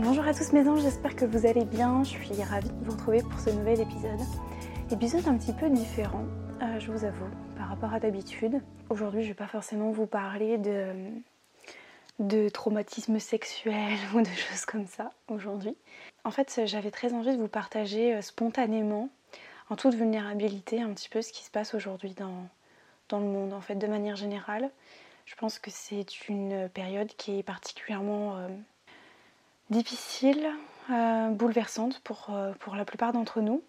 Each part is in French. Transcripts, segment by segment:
Bonjour à tous mes anges, j'espère que vous allez bien. Je suis ravie de vous retrouver pour ce nouvel épisode. Épisode un petit peu différent, euh, je vous avoue, par rapport à d'habitude. Aujourd'hui, je ne vais pas forcément vous parler de, de traumatisme sexuel ou de choses comme ça aujourd'hui. En fait, j'avais très envie de vous partager euh, spontanément, en toute vulnérabilité, un petit peu ce qui se passe aujourd'hui dans, dans le monde, en fait, de manière générale. Je pense que c'est une période qui est particulièrement... Euh, difficile, euh, bouleversante pour, euh, pour la plupart d'entre nous.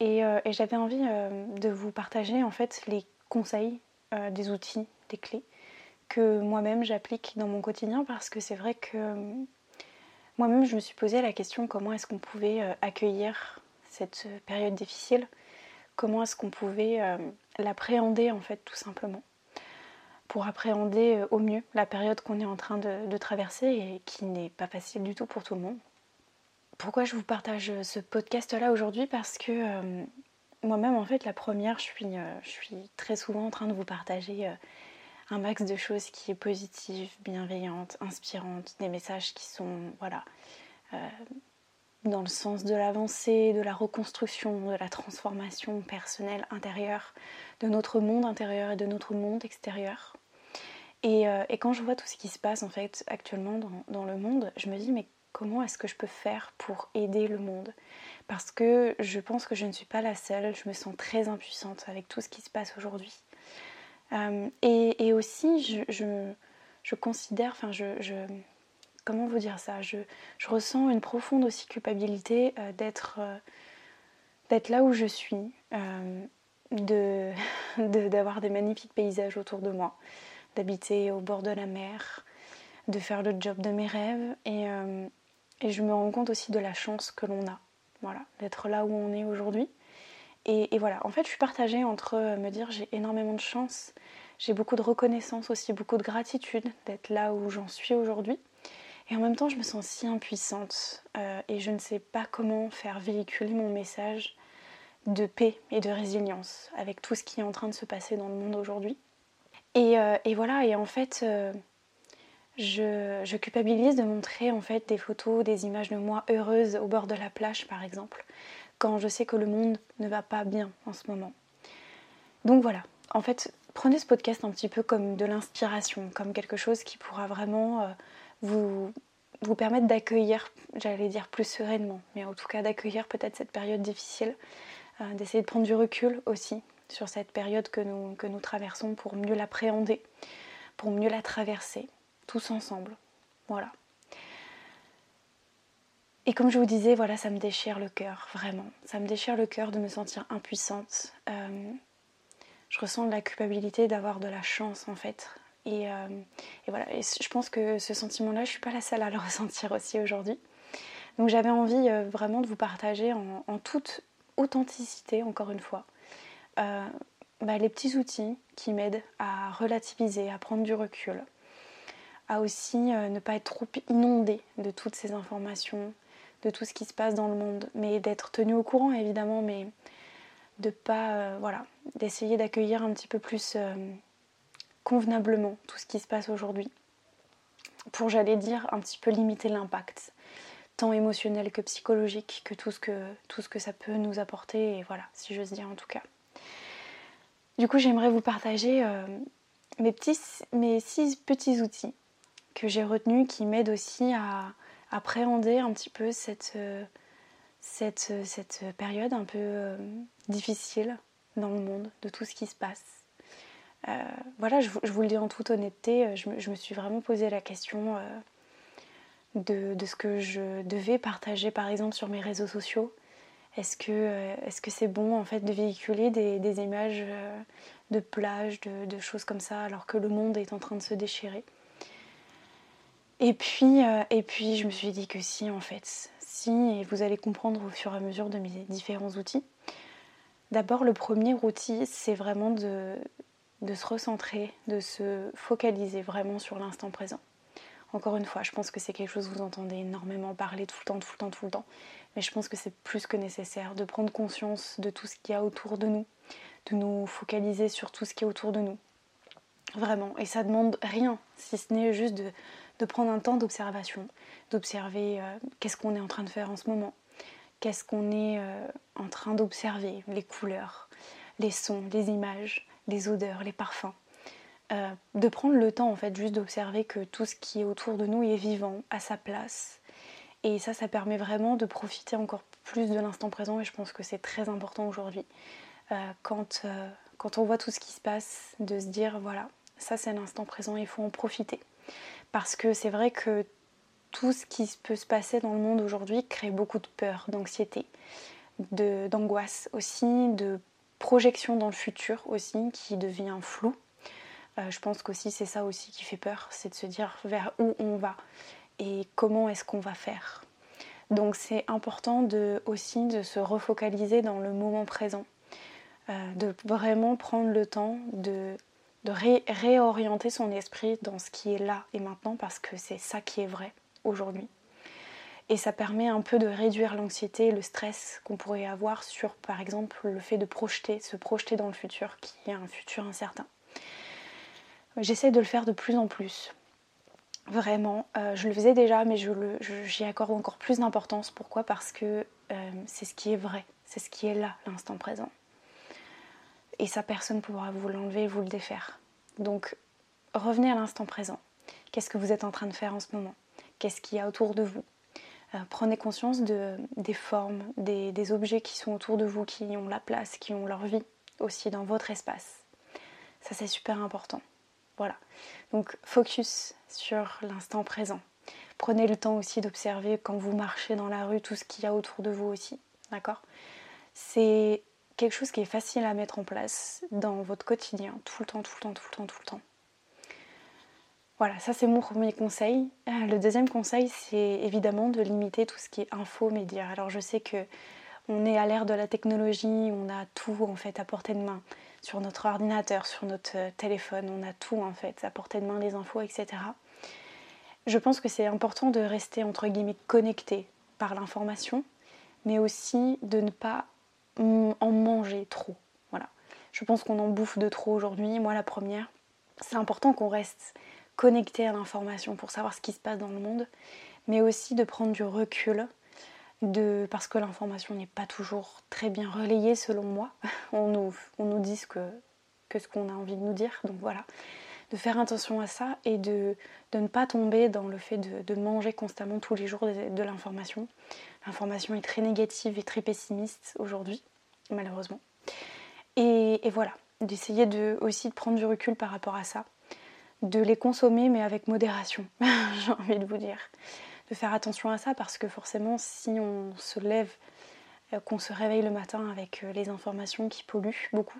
Et, euh, j'avais envie de vous partager en fait les conseils, des outils, des clés que moi-même j'applique dans mon quotidien parce que c'est vrai que moi-même je me suis posé la question comment est-ce qu'on pouvait accueillir cette période difficile, comment est-ce qu'on pouvait l'appréhender en fait tout simplement? Pour appréhender euh, au mieux la période qu'on est en train de, traverser et qui n'est pas facile du tout pour tout le monde. Pourquoi je vous partage ce podcast-là aujourd'hui? Parce que euh, moi-même, en fait, la première, je suis, euh, je suis, très souvent en train de vous partager un max de choses qui est positive, bienveillante, inspirante, des messages qui sont, voilà, dans le sens de l'avancée, de la reconstruction, de la transformation personnelle intérieure, de notre monde intérieur et de notre monde extérieur. Euh, et, quand je vois tout ce qui se passe en fait actuellement dans, le monde, je me dis mais comment est-ce que je peux faire pour aider le monde? Parce que je pense que je ne suis pas la seule, je me sens très impuissante avec tout ce qui se passe aujourd'hui. Euh, et, aussi, je, considère, enfin, je, comment vous dire ça? Je, ressens une profonde aussi culpabilité euh, d'être là où je suis, de d'avoir des magnifiques paysages autour de moi, d'habiter au bord de la mer, de faire le job de mes rêves. Et, euh, et je me rends compte aussi de la chance que l'on a, voilà, d'être là où on est aujourd'hui. Et, voilà, en fait, je suis partagée entre me dire j'ai énormément de chance, j'ai beaucoup de reconnaissance aussi, beaucoup de gratitude d'être là où j'en suis aujourd'hui. Et en même temps, je me sens si impuissante euh, et je ne sais pas comment faire véhiculer mon message de paix et de résilience avec tout ce qui est en train de se passer dans le monde aujourd'hui. Euh, et, voilà, et en fait, euh, je, culpabilise de montrer en fait des photos, des images de moi heureuse au bord de la plage par exemple, quand je sais que le monde ne va pas bien en ce moment. Donc voilà, en fait, prenez ce podcast un petit peu comme de l'inspiration, comme quelque chose qui pourra vraiment euh, vous, vous permettre d'accueillir, j'allais dire plus sereinement, mais en tout cas d'accueillir peut-être cette période difficile, d'essayer de prendre du recul aussi sur cette période que nous, que nous traversons pour mieux l'appréhender, pour mieux la traverser, tous ensemble. Voilà. Et comme je vous disais, voilà, ça me déchire le cœur, vraiment. Ça me déchire le cœur de me sentir impuissante. Euh, je ressens de la culpabilité d'avoir de la chance, en fait. Et, euh, voilà, et je pense que ce sentiment-là, je ne suis pas la seule à le ressentir aussi aujourd'hui. Donc j'avais envie euh, vraiment de vous partager en toute authenticité, encore une fois, euh, bah, les petits outils qui m'aident à relativiser, à prendre du recul, à aussi euh, ne pas être trop inondé de toutes ces informations, de tout ce qui se passe dans le monde, mais d'être tenu au courant évidemment, mais de pas, euh, voilà, d'essayer d'accueillir un petit peu plus convenablement tout ce qui se passe aujourd'hui, pour j'allais dire un petit peu limiter l'impact, tant émotionnel que psychologique, que tout ce que tout ce que ça peut nous apporter, et voilà, si j'ose dire en tout cas. Du coup, j'aimerais vous partager euh, mes, six petits outils que j'ai retenus qui m'aident aussi à appréhender un petit peu cette, euh, cette période un peu euh, difficile dans le monde, de tout ce qui se passe. voilà, je, vous le dis en toute honnêteté, je, me suis vraiment posé la question de, ce que je devais partager par exemple sur mes réseaux sociaux est-ce que euh, est-ce que c'est bon en fait de véhiculer des, images euh, de plage, de, choses comme ça, alors que le monde est en train de se déchirer? Et puis, euh, et puis je me suis dit que si en fait, si, et vous allez comprendre au fur et à mesure de mes différents outils. D'abord, le premier outil, c'est vraiment de se recentrer, de se focaliser vraiment sur l'instant présent. Encore une fois, je pense que c'est quelque chose que vous entendez énormément parler tout le temps, tout le temps, tout le temps. Mais je pense que c'est plus que nécessaire de prendre conscience de tout ce qu'il y a autour de nous, de nous focaliser sur tout ce qui est autour de nous. Vraiment. Et ça demande rien, si ce n'est juste de, prendre un temps d'observation, d'observer euh, qu'est-ce qu'on est en train de faire en ce moment, qu'est-ce qu'on est euh, en train d'observer, les couleurs, les sons, les images, les odeurs, les parfums. Euh, de prendre le temps en fait juste d'observer que tout ce qui est autour de nous est vivant, à sa place. Et ça, ça permet vraiment de profiter encore plus de l'instant présent et je pense que c'est très important aujourd'hui. Euh, quand, euh, quand on voit tout ce qui se passe, de se dire voilà, ça c'est l'instant présent, il faut en profiter. Parce que c'est vrai que tout ce qui peut se passer dans le monde aujourd'hui crée beaucoup de peur, d'anxiété, d'angoisse aussi, de projection dans le futur aussi qui devient flou euh, je pense qu'aussi c'est ça aussi qui fait peur, c'est de se dire vers où on va et comment est-ce qu'on va faire. Donc c'est important aussi de se refocaliser dans le moment présent, euh, de vraiment prendre le temps de, réorienter son esprit dans ce qui est là et maintenant parce que c'est ça qui est vrai aujourd'hui. Et ça permet un peu de réduire l'anxiété le stress qu'on pourrait avoir sur par exemple le fait de projeter, se projeter dans le futur qui est un futur incertain. J'essaie de le faire de plus en plus. Vraiment, euh, je le faisais déjà, mais j'y accorde encore plus d'importance. Pourquoi? Parce que euh, c'est ce qui est vrai, c'est ce qui est là, l'instant présent. Et ça, personne ne pourra vous l'enlever, vous le défaire. Donc, revenez à l'instant présent. Qu'est-ce que vous êtes en train de faire en ce moment? Qu'est-ce qu'il y a autour de vous? Euh, Prenez conscience de, des formes, des, des objets qui sont autour de vous, qui ont la place, qui ont leur vie aussi dans votre espace. Ça, c'est super important. Voilà. Donc focus sur l'instant présent. Prenez le temps aussi d'observer quand vous marchez dans la rue tout ce qu'il y a autour de vous aussi. D'accord? C'est quelque chose qui est facile à mettre en place dans votre quotidien, tout le temps, tout le temps, tout le temps, tout le temps. Voilà, ça c'est mon premier conseil. Euh, le deuxième conseil, c'est évidemment de limiter tout ce qui est info médias. Alors je sais que on est à l'ère de la technologie, on a tout en fait à portée de main sur notre ordinateur, sur notre euh, téléphone, on a tout en fait à portée de main, les infos, etc. Je pense que c'est important de rester entre guillemets connecté par l'information, mais aussi de ne pas en manger trop. Voilà. Je pense qu'on en bouffe de trop aujourd'hui, moi la première. C'est important qu'on reste connecté à l'information pour savoir ce qui se passe dans le monde, mais aussi de prendre du recul parce que l'information n'est pas toujours très bien relayée selon moi. On nous, on nous dit que, que ce qu'on a envie de nous dire. Donc voilà, de faire attention à ça et de, de ne pas tomber dans le fait de, de manger constamment tous les jours de, l'information. L'information est très négative et très pessimiste aujourd'hui, malheureusement. Et, et voilà, d'essayer de, aussi de prendre du recul par rapport à ça, de les consommer mais avec modération, j'ai envie de vous dire de faire attention à ça parce que forcément si on se lève, euh, qu'on se réveille le matin avec euh, les informations qui polluent beaucoup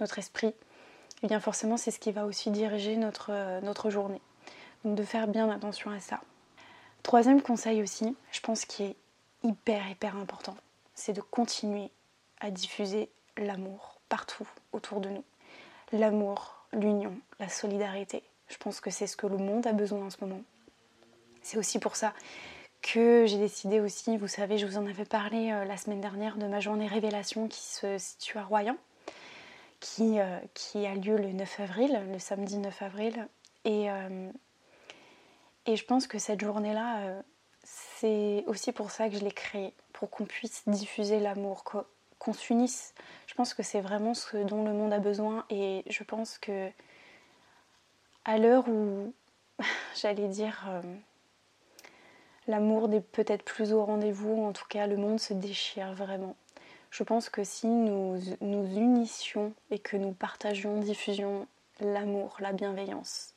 notre esprit, eh bien forcément c'est ce qui va aussi diriger notre, euh, notre journée. Donc de faire bien attention à ça. Troisième conseil aussi, je pense qui est hyper hyper important, c'est de continuer à diffuser l'amour partout autour de nous. L'amour, l'union, la solidarité. Je pense que c'est ce que le monde a besoin en ce moment. C'est aussi pour ça que j'ai décidé aussi, vous savez, je vous en avais parlé euh, la semaine dernière de ma journée révélation qui se situe à Royan, qui, euh, a lieu le 9 avril, le samedi 9 avril. Et, euh, et je pense que cette journée-là, c'est aussi pour ça que je l'ai créée, pour qu'on puisse diffuser l'amour, qu'on s'unisse. Je pense que c'est vraiment ce dont le monde a besoin et je pense que à l'heure où, j'allais dire, l'amour n'est peut-être plus au rendez-vous, en tout cas le monde se déchire vraiment. Je pense que si nous nous unissions et que nous partagions, diffusions l'amour, la bienveillance,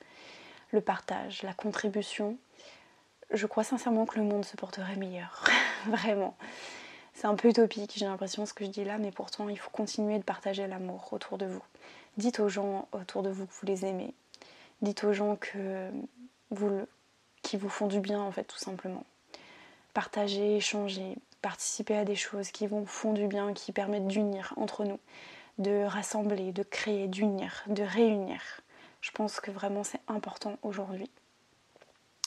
le partage, la contribution, je crois sincèrement que le monde se porterait meilleur. vraiment. C'est un peu utopique, j'ai l'impression, ce que je dis là, mais pourtant, il faut continuer de partager l'amour autour de vous. Dites aux gens autour de vous que vous les aimez. Dites aux gens que vous, qui vous font du bien en fait tout simplement. Partager, échanger, participer à des choses qui vous font du bien, qui permettent d'unir entre nous, de rassembler, de créer, d'unir, de réunir. Je pense que vraiment c'est important aujourd'hui.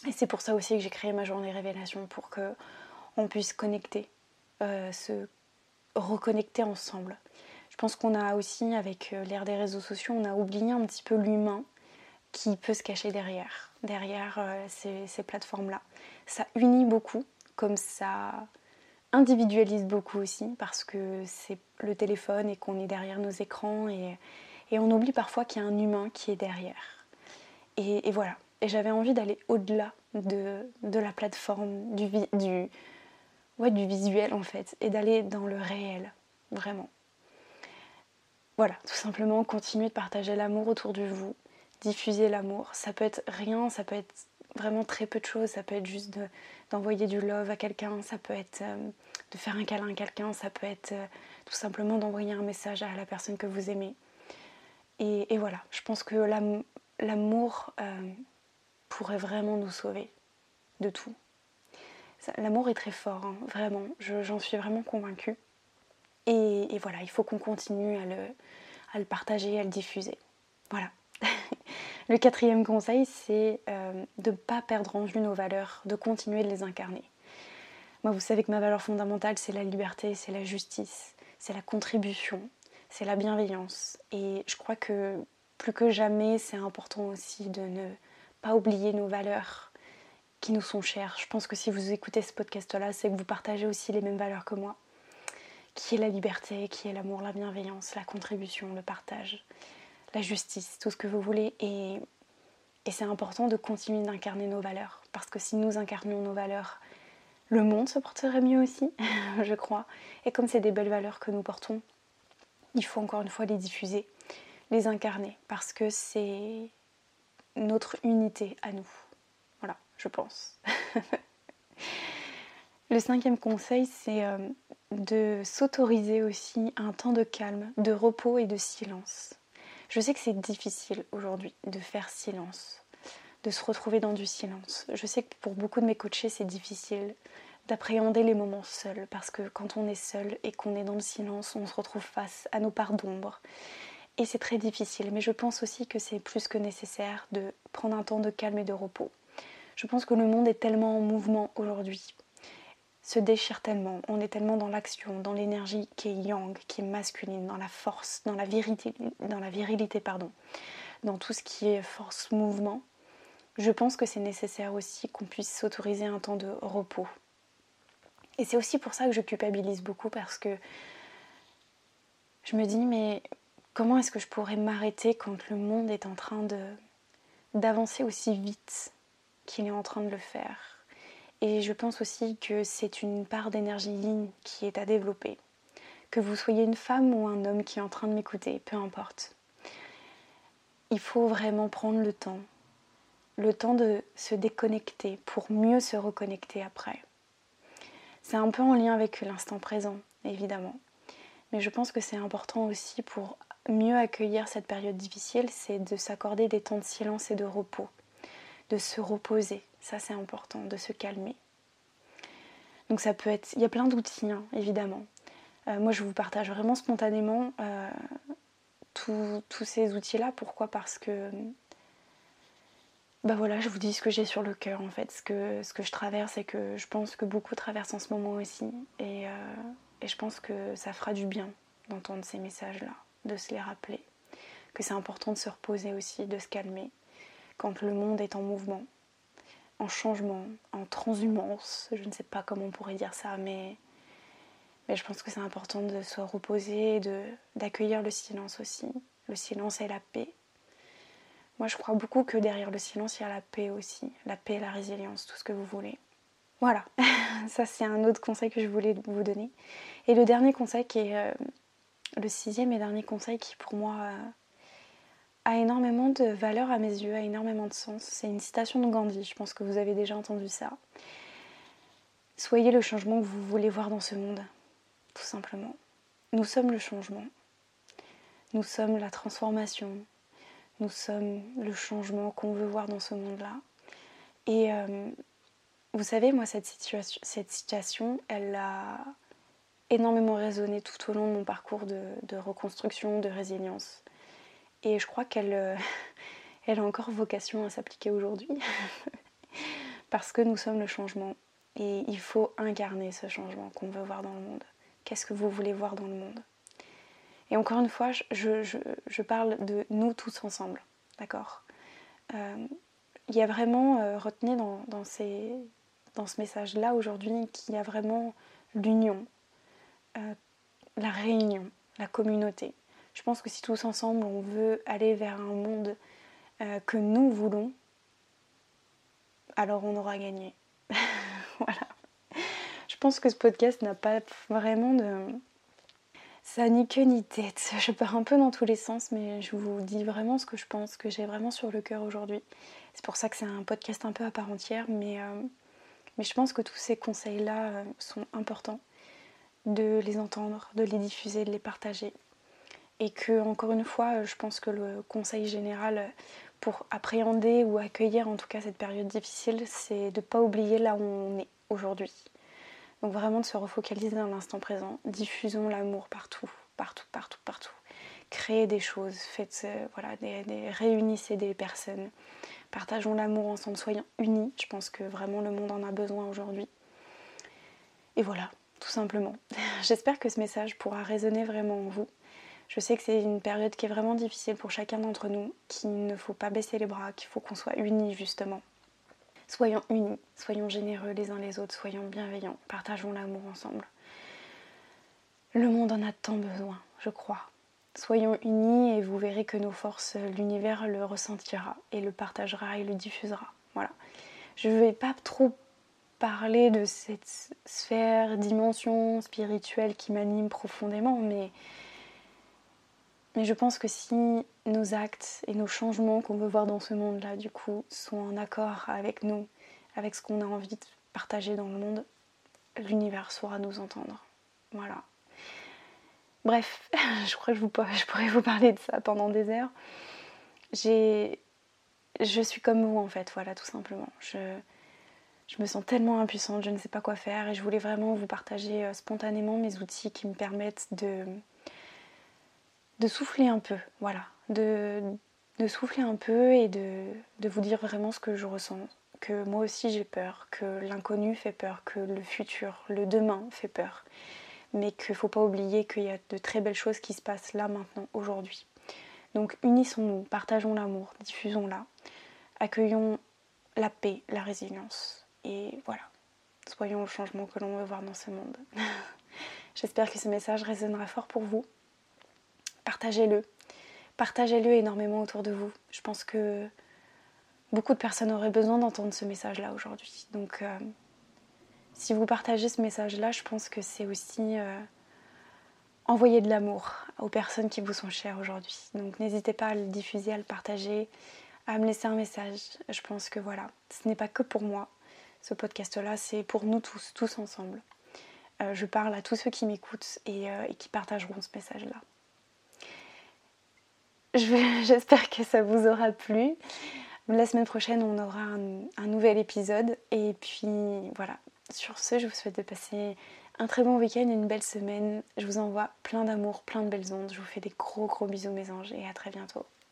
Et c'est pour ça aussi que j'ai créé ma journée révélation pour que on puisse connecter, euh, se reconnecter ensemble. Je pense qu'on a aussi, avec euh, l'ère des réseaux sociaux, on a oublié un petit peu l'humain qui peut se cacher derrière, derrière euh, ces, plateformes-là. Ça unit beaucoup, comme ça individualise beaucoup aussi, parce que c'est le téléphone et qu'on est derrière nos écrans et, on oublie parfois qu'il y a un humain qui est derrière. Et, voilà. Et j'avais envie d'aller au-delà de, la plateforme, du, du, visuel en fait, et d'aller dans le réel, vraiment. Voilà, tout simplement continuer de partager l'amour autour de vous, diffuser l'amour. Ça peut être rien, ça peut être vraiment très peu de choses, ça peut être juste d'envoyer du love à quelqu'un, ça peut être euh, de faire un câlin à quelqu'un, ça peut être euh, tout simplement d'envoyer un message à la personne que vous aimez. Et, voilà, je pense que l'amour euh, pourrait vraiment nous sauver de tout. L'amour est très fort, hein, vraiment, j'en suis vraiment convaincue. Et, voilà, il faut qu'on continue à le, à le, partager, à le diffuser. Voilà. le quatrième conseil, c'est euh, de ne pas perdre en vue nos valeurs, de continuer de les incarner. Moi, vous savez que ma valeur fondamentale, c'est la liberté, c'est la justice, c'est la contribution, c'est la bienveillance. Et je crois que plus que jamais, c'est important aussi de ne pas oublier nos valeurs qui nous sont chères. Je pense que si vous écoutez ce podcast-là, c'est que vous partagez aussi les mêmes valeurs que moi qui est la liberté, qui est l'amour, la bienveillance, la contribution, le partage, la justice, tout ce que vous voulez. Et, c'est important de continuer d'incarner nos valeurs, parce que si nous incarnions nos valeurs, le monde se porterait mieux aussi, je crois. Et comme c'est des belles valeurs que nous portons, il faut encore une fois les diffuser, les incarner, parce que c'est notre unité à nous. Voilà, je pense. Le cinquième conseil, c'est euh, de s'autoriser aussi un temps de calme, de repos et de silence. Je sais que c'est difficile aujourd'hui de faire silence, de se retrouver dans du silence. Je sais que pour beaucoup de mes coachés, c'est difficile d'appréhender les moments seuls, parce que quand on est seul et qu'on est dans le silence, on se retrouve face à nos parts d'ombre. Et c'est très difficile, mais je pense aussi que c'est plus que nécessaire de prendre un temps de calme et de repos. Je pense que le monde est tellement en mouvement aujourd'hui se déchire tellement, on est tellement dans l'action, dans l'énergie qui est yang, qui est masculine, dans la force, dans la virilité, dans la virilité pardon, dans tout ce qui est force mouvement. Je pense que c'est nécessaire aussi qu'on puisse s'autoriser un temps de repos. Et c'est aussi pour ça que je culpabilise beaucoup parce que je me dis mais comment est-ce que je pourrais m'arrêter quand le monde est en train d'avancer aussi vite qu'il est en train de le faire? Et je pense aussi que c'est une part d'énergie ligne qui est à développer. Que vous soyez une femme ou un homme qui est en train de m'écouter, peu importe. Il faut vraiment prendre le temps. Le temps de se déconnecter pour mieux se reconnecter après. C'est un peu en lien avec l'instant présent, évidemment. Mais je pense que c'est important aussi pour mieux accueillir cette période difficile, c'est de s'accorder des temps de silence et de repos, de se reposer, ça, c'est important de se calmer. Donc ça peut être, il y a plein d'outils, hein, évidemment. Euh, moi, je vous partage vraiment spontanément euh, tous ces outils-là. Pourquoi? Parce que, bah voilà, je vous dis ce que j'ai sur le cœur en fait, ce que, ce que je traverse et que je pense que beaucoup traversent en ce moment aussi. Et, euh, et je pense que ça fera du bien d'entendre ces messages-là, de se les rappeler. Que c'est important de se reposer aussi, de se calmer quand le monde est en mouvement en changement, en transhumance, je ne sais pas comment on pourrait dire ça, mais, je pense que c'est important de se reposer, d'accueillir le silence aussi. Le silence et la paix. Moi, je crois beaucoup que derrière le silence, il y a la paix aussi. La paix, la résilience, tout ce que vous voulez. Voilà, ça c'est un autre conseil que je voulais vous donner. Et le dernier conseil qui est euh, le sixième et dernier conseil qui pour moi euh, a énormément de valeur à mes yeux, a énormément de sens. C'est une citation de Gandhi, je pense que vous avez déjà entendu ça. Soyez le changement que vous voulez voir dans ce monde, tout simplement. Nous sommes le changement. Nous sommes la transformation. Nous sommes le changement qu'on veut voir dans ce monde-là. Et euh, vous savez, moi, cette situation, cette situation, elle a énormément résonné tout au long de mon parcours de, reconstruction, de résilience. Et je crois qu'elle euh, elle a encore vocation à s'appliquer aujourd'hui. Parce que nous sommes le changement. Et il faut incarner ce changement qu'on veut voir dans le monde. Qu'est-ce que vous voulez voir dans le monde? Et encore une fois, je, parle de nous tous ensemble. D'accord? Euh, Il y a vraiment euh, retenu dans, dans, ces, dans ce message-là aujourd'hui qu'il y a vraiment l'union, la réunion, la communauté. Je pense que si tous ensemble on veut aller vers un monde que nous voulons, alors on aura gagné. voilà. Je pense que ce podcast n'a pas vraiment de. Ça ni queue ni tête. Je pars un peu dans tous les sens, mais je vous dis vraiment ce que je pense, que j'ai vraiment sur le cœur aujourd'hui. C'est pour ça que c'est un podcast un peu à part entière, mais, euh, mais je pense que tous ces conseils-là euh, sont importants de les entendre, de les diffuser, de les partager. Et que, encore une fois, je pense que le conseil général pour appréhender ou accueillir en tout cas cette période difficile, c'est de ne pas oublier là où on est aujourd'hui. Donc vraiment de se refocaliser dans l'instant présent. Diffusons l'amour partout, partout, partout, partout. Créez des choses, faites, euh, voilà, réunissez des personnes. Partageons l'amour ensemble, soyons unis. Je pense que vraiment le monde en a besoin aujourd'hui. Et voilà, tout simplement. J'espère que ce message pourra résonner vraiment en vous. Je sais que c'est une période qui est vraiment difficile pour chacun d'entre nous, qu'il ne faut pas baisser les bras, qu'il faut qu'on soit unis justement. Soyons unis, soyons généreux les uns les autres, soyons bienveillants, partageons l'amour ensemble. Le monde en a tant besoin, je crois. Soyons unis et vous verrez que nos forces, l'univers le ressentira et le partagera et le diffusera. Voilà. Je ne vais pas trop parler de cette sphère, dimension spirituelle qui m'anime profondément, mais mais je pense que si nos actes et nos changements qu'on veut voir dans ce monde-là, du coup, sont en accord avec nous, avec ce qu'on a envie de partager dans le monde, l'univers saura nous entendre. Voilà. Bref, je crois que je, pourrais vous parler de ça pendant des heures. J'ai, je suis comme vous en fait, voilà, tout simplement. Je, je me sens tellement impuissante, je ne sais pas quoi faire et je voulais vraiment vous partager euh, spontanément mes outils qui me permettent de de souffler un peu, voilà, de, souffler un peu et de, de, vous dire vraiment ce que je ressens, que moi aussi j'ai peur, que l'inconnu fait peur, que le futur, le demain fait peur, mais qu'il ne faut pas oublier qu'il y a de très belles choses qui se passent là maintenant, aujourd'hui. Donc unissons-nous, partageons l'amour, diffusons-la, accueillons la paix, la résilience, et voilà, soyons le changement que l'on veut voir dans ce monde. J'espère que ce message résonnera fort pour vous partagez-le. Partagez-le énormément autour de vous. Je pense que beaucoup de personnes auraient besoin d'entendre ce message-là aujourd'hui. Donc, euh, si vous partagez ce message-là, je pense que c'est aussi euh, envoyer de l'amour aux personnes qui vous sont chères aujourd'hui. Donc, n'hésitez pas à le diffuser, à le partager, à me laisser un message. Je pense que voilà, ce n'est pas que pour moi. Ce podcast-là, c'est pour nous tous, tous ensemble. Euh, je parle à tous ceux qui m'écoutent et qui partageront ce message-là. J'espère que ça vous aura plu. La semaine prochaine, on aura un, nouvel épisode. Et puis voilà, sur ce, je vous souhaite de passer un très bon week-end, une belle semaine. Je vous envoie plein d'amour, plein de belles ondes. Je vous fais des gros gros bisous mes anges et à très bientôt.